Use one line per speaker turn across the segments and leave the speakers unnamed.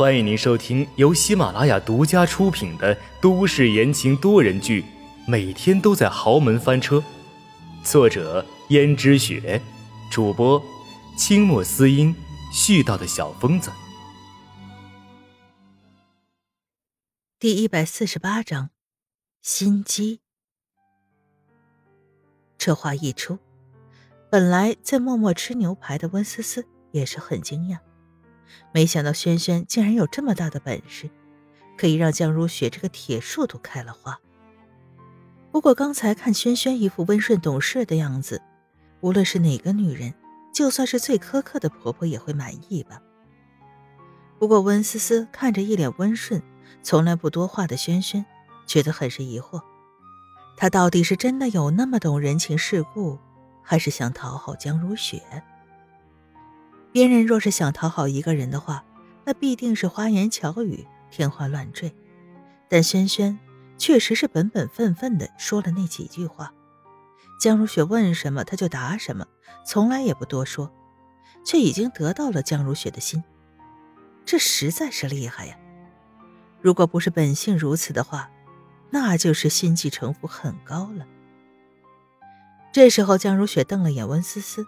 欢迎您收听由喜马拉雅独家出品的都市言情多人剧《每天都在豪门翻车》，作者：胭脂雪，主播：清墨思音，絮叨的小疯子。
第一百四十八章，心机。这话一出，本来在默默吃牛排的温思思也是很惊讶。没想到轩轩竟然有这么大的本事，可以让江如雪这个铁树都开了花。不过刚才看轩轩一副温顺懂事的样子，无论是哪个女人，就算是最苛刻的婆婆也会满意吧。不过温思思看着一脸温顺、从来不多话的轩轩，觉得很是疑惑：她到底是真的有那么懂人情世故，还是想讨好江如雪？别人若是想讨好一个人的话，那必定是花言巧语、天花乱坠。但轩轩确实是本本分分的说了那几句话，江如雪问什么他就答什么，从来也不多说，却已经得到了江如雪的心。这实在是厉害呀！如果不是本性如此的话，那就是心计城府很高了。这时候，江如雪瞪了眼温思思。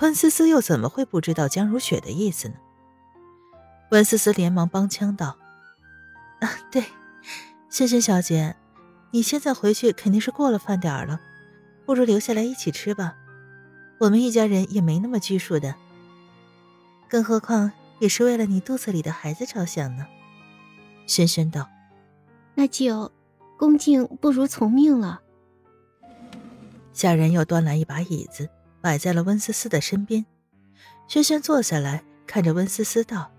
温思思又怎么会不知道江如雪的意思呢？温思思连忙帮腔道：“啊，对，萱萱小姐，你现在回去肯定是过了饭点了，不如留下来一起吃吧。我们一家人也没那么拘束的，更何况也是为了你肚子里的孩子着想呢。”萱萱道：“
那就恭敬不如从命了。”
下人又端来一把椅子。摆在了温思思的身边，轩轩坐下来，看着温思思道：“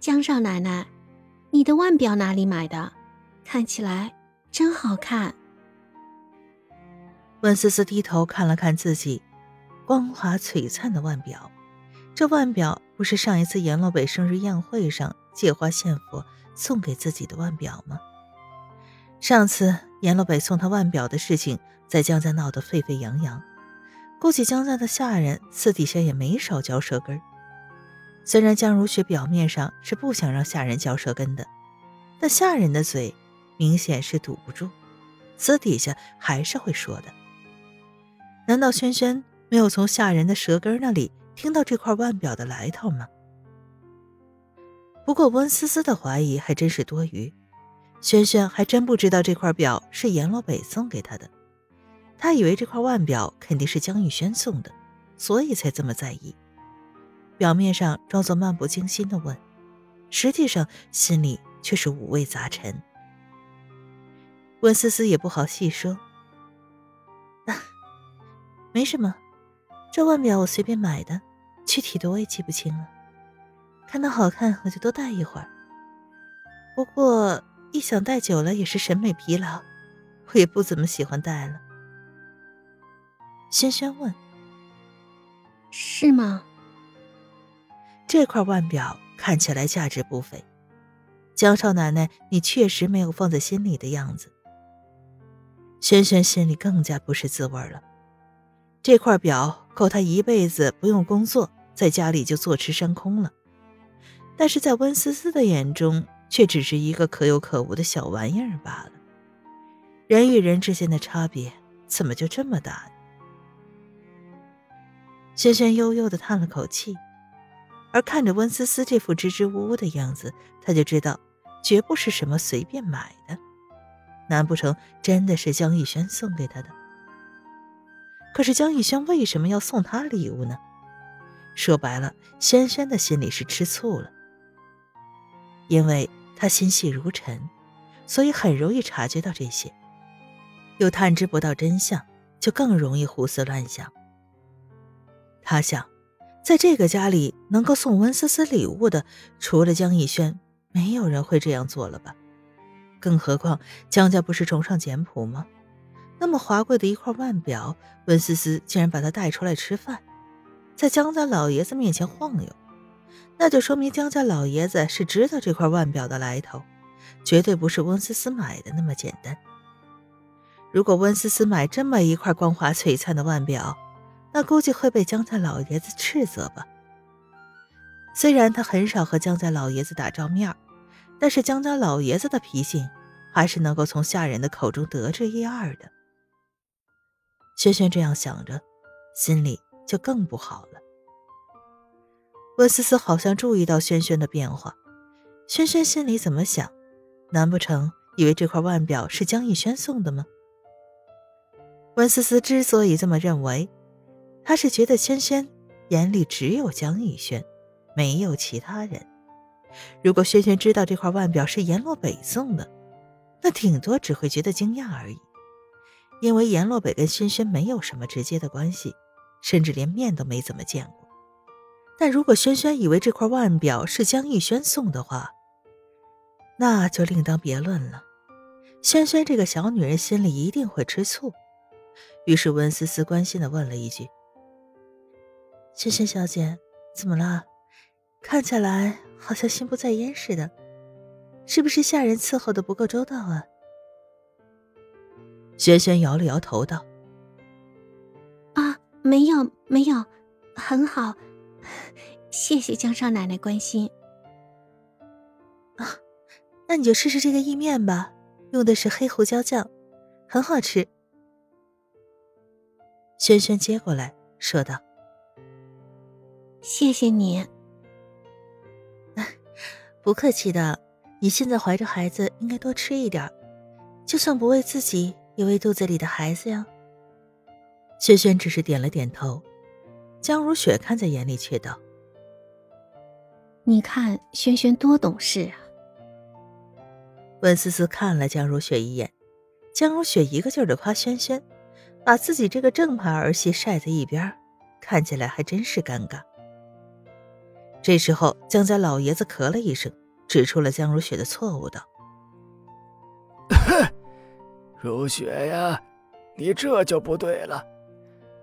江少奶奶，你的腕表哪里买的？看起来真好看。”
温思思低头看了看自己光滑璀璨的腕表，这腕表不是上一次阎洛北生日宴会上借花献佛送给自己的腕表吗？上次阎洛北送他腕表的事情，在江家闹得沸沸扬扬。估计江家的下人私底下也没少嚼舌根虽然江如雪表面上是不想让下人嚼舌根的，但下人的嘴明显是堵不住，私底下还是会说的。难道轩轩没有从下人的舌根那里听到这块腕表的来头吗？不过温思思的怀疑还真是多余，轩轩还真不知道这块表是阎罗北送给他的。他以为这块腕表肯定是江玉轩送的，所以才这么在意。表面上装作漫不经心的问，实际上心里却是五味杂陈。温思思也不好细说，啊，没什么，这腕表我随便买的，具体的我也记不清了。看到好看我就多戴一会儿，不过一想戴久了也是审美疲劳，我也不怎么喜欢戴了。轩轩问：“
是吗？
这块腕表看起来价值不菲，江少奶奶，你确实没有放在心里的样子。”轩轩心里更加不是滋味了。这块表够他一辈子不用工作，在家里就坐吃山空了，但是在温思思的眼中，却只是一个可有可无的小玩意儿罢了。人与人之间的差别，怎么就这么大呢？轩轩悠悠的叹了口气，而看着温思思这副支支吾吾的样子，他就知道，绝不是什么随便买的。难不成真的是江逸轩送给他的？可是江逸轩为什么要送他礼物呢？说白了，轩轩的心里是吃醋了，因为他心细如尘，所以很容易察觉到这些，又探知不到真相，就更容易胡思乱想。他想，在这个家里能够送温思思礼物的，除了江逸轩，没有人会这样做了吧？更何况江家不是崇尚简朴吗？那么华贵的一块腕表，温思思竟然把它带出来吃饭，在江家老爷子面前晃悠，那就说明江家老爷子是知道这块腕表的来头，绝对不是温思思买的那么简单。如果温思思买这么一块光华璀璨的腕表，那估计会被江家老爷子斥责吧。虽然他很少和江家老爷子打照面但是江家老爷子的脾性还是能够从下人的口中得知一二的。轩轩这样想着，心里就更不好了。温思思好像注意到轩轩的变化，轩轩心里怎么想？难不成以为这块腕表是江逸轩送的吗？温思思之所以这么认为，他是觉得轩轩眼里只有江逸轩，没有其他人。如果轩轩知道这块腕表是阎洛北送的，那顶多只会觉得惊讶而已。因为阎洛北跟轩轩没有什么直接的关系，甚至连面都没怎么见过。但如果轩轩以为这块腕表是江逸轩送的话，那就另当别论了。轩轩这个小女人心里一定会吃醋。于是温思思关心的问了一句：“轩轩小姐，怎么了？看起来好像心不在焉似的，是不是下人伺候的不够周到啊？”萱萱摇了摇头道：“
啊，没有，没有，很好，谢谢江少奶奶关心。
啊，那你就试试这个意面吧，用的是黑胡椒酱，很好吃。”轩轩接过来说道：“
谢谢你，
不客气的。你现在怀着孩子，应该多吃一点，就算不为自己。”也为肚子里的孩子呀。轩轩只是点了点头，江如雪看在眼里，却道：“
你看，轩轩多懂事啊。”
温思思看了江如雪一眼，江如雪一个劲儿的夸轩轩，把自己这个正牌儿媳晒在一边，看起来还真是尴尬。这时候，江家老爷子咳了一声，指出了江如雪的错误，道。
如雪呀，你这就不对了。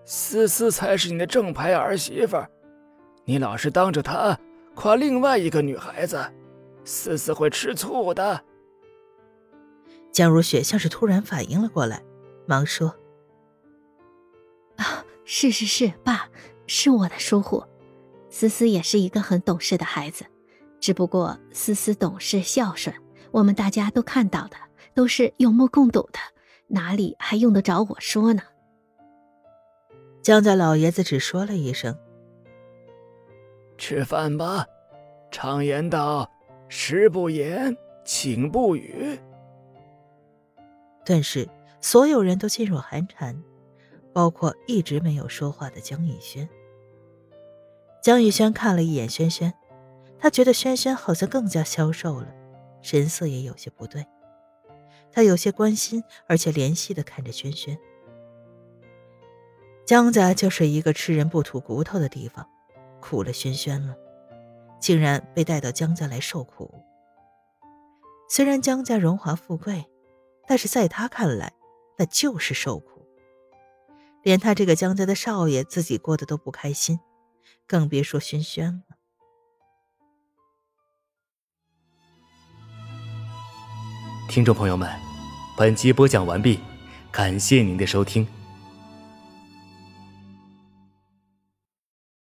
思思才是你的正牌儿媳妇，你老是当着她夸另外一个女孩子，思思会吃醋的。
江如雪像是突然反应了过来，忙说：“
啊，是是是，爸，是我的疏忽。思思也是一个很懂事的孩子，只不过思思懂事孝顺，我们大家都看到的。”都是有目共睹的，哪里还用得着我说呢？
江家老爷子只说了一声：“
吃饭吧。”常言道：“食不言，寝不语。”
顿时，所有人都噤若寒蝉，包括一直没有说话的江逸轩。江逸轩看了一眼轩轩，他觉得轩轩好像更加消瘦了，神色也有些不对。他有些关心，而且怜惜的看着轩轩。江家就是一个吃人不吐骨头的地方，苦了轩轩了，竟然被带到江家来受苦。虽然江家荣华富贵，但是在他看来，那就是受苦。连他这个江家的少爷自己过得都不开心，更别说轩轩了。
听众朋友们。本集播讲完毕，感谢您的收听。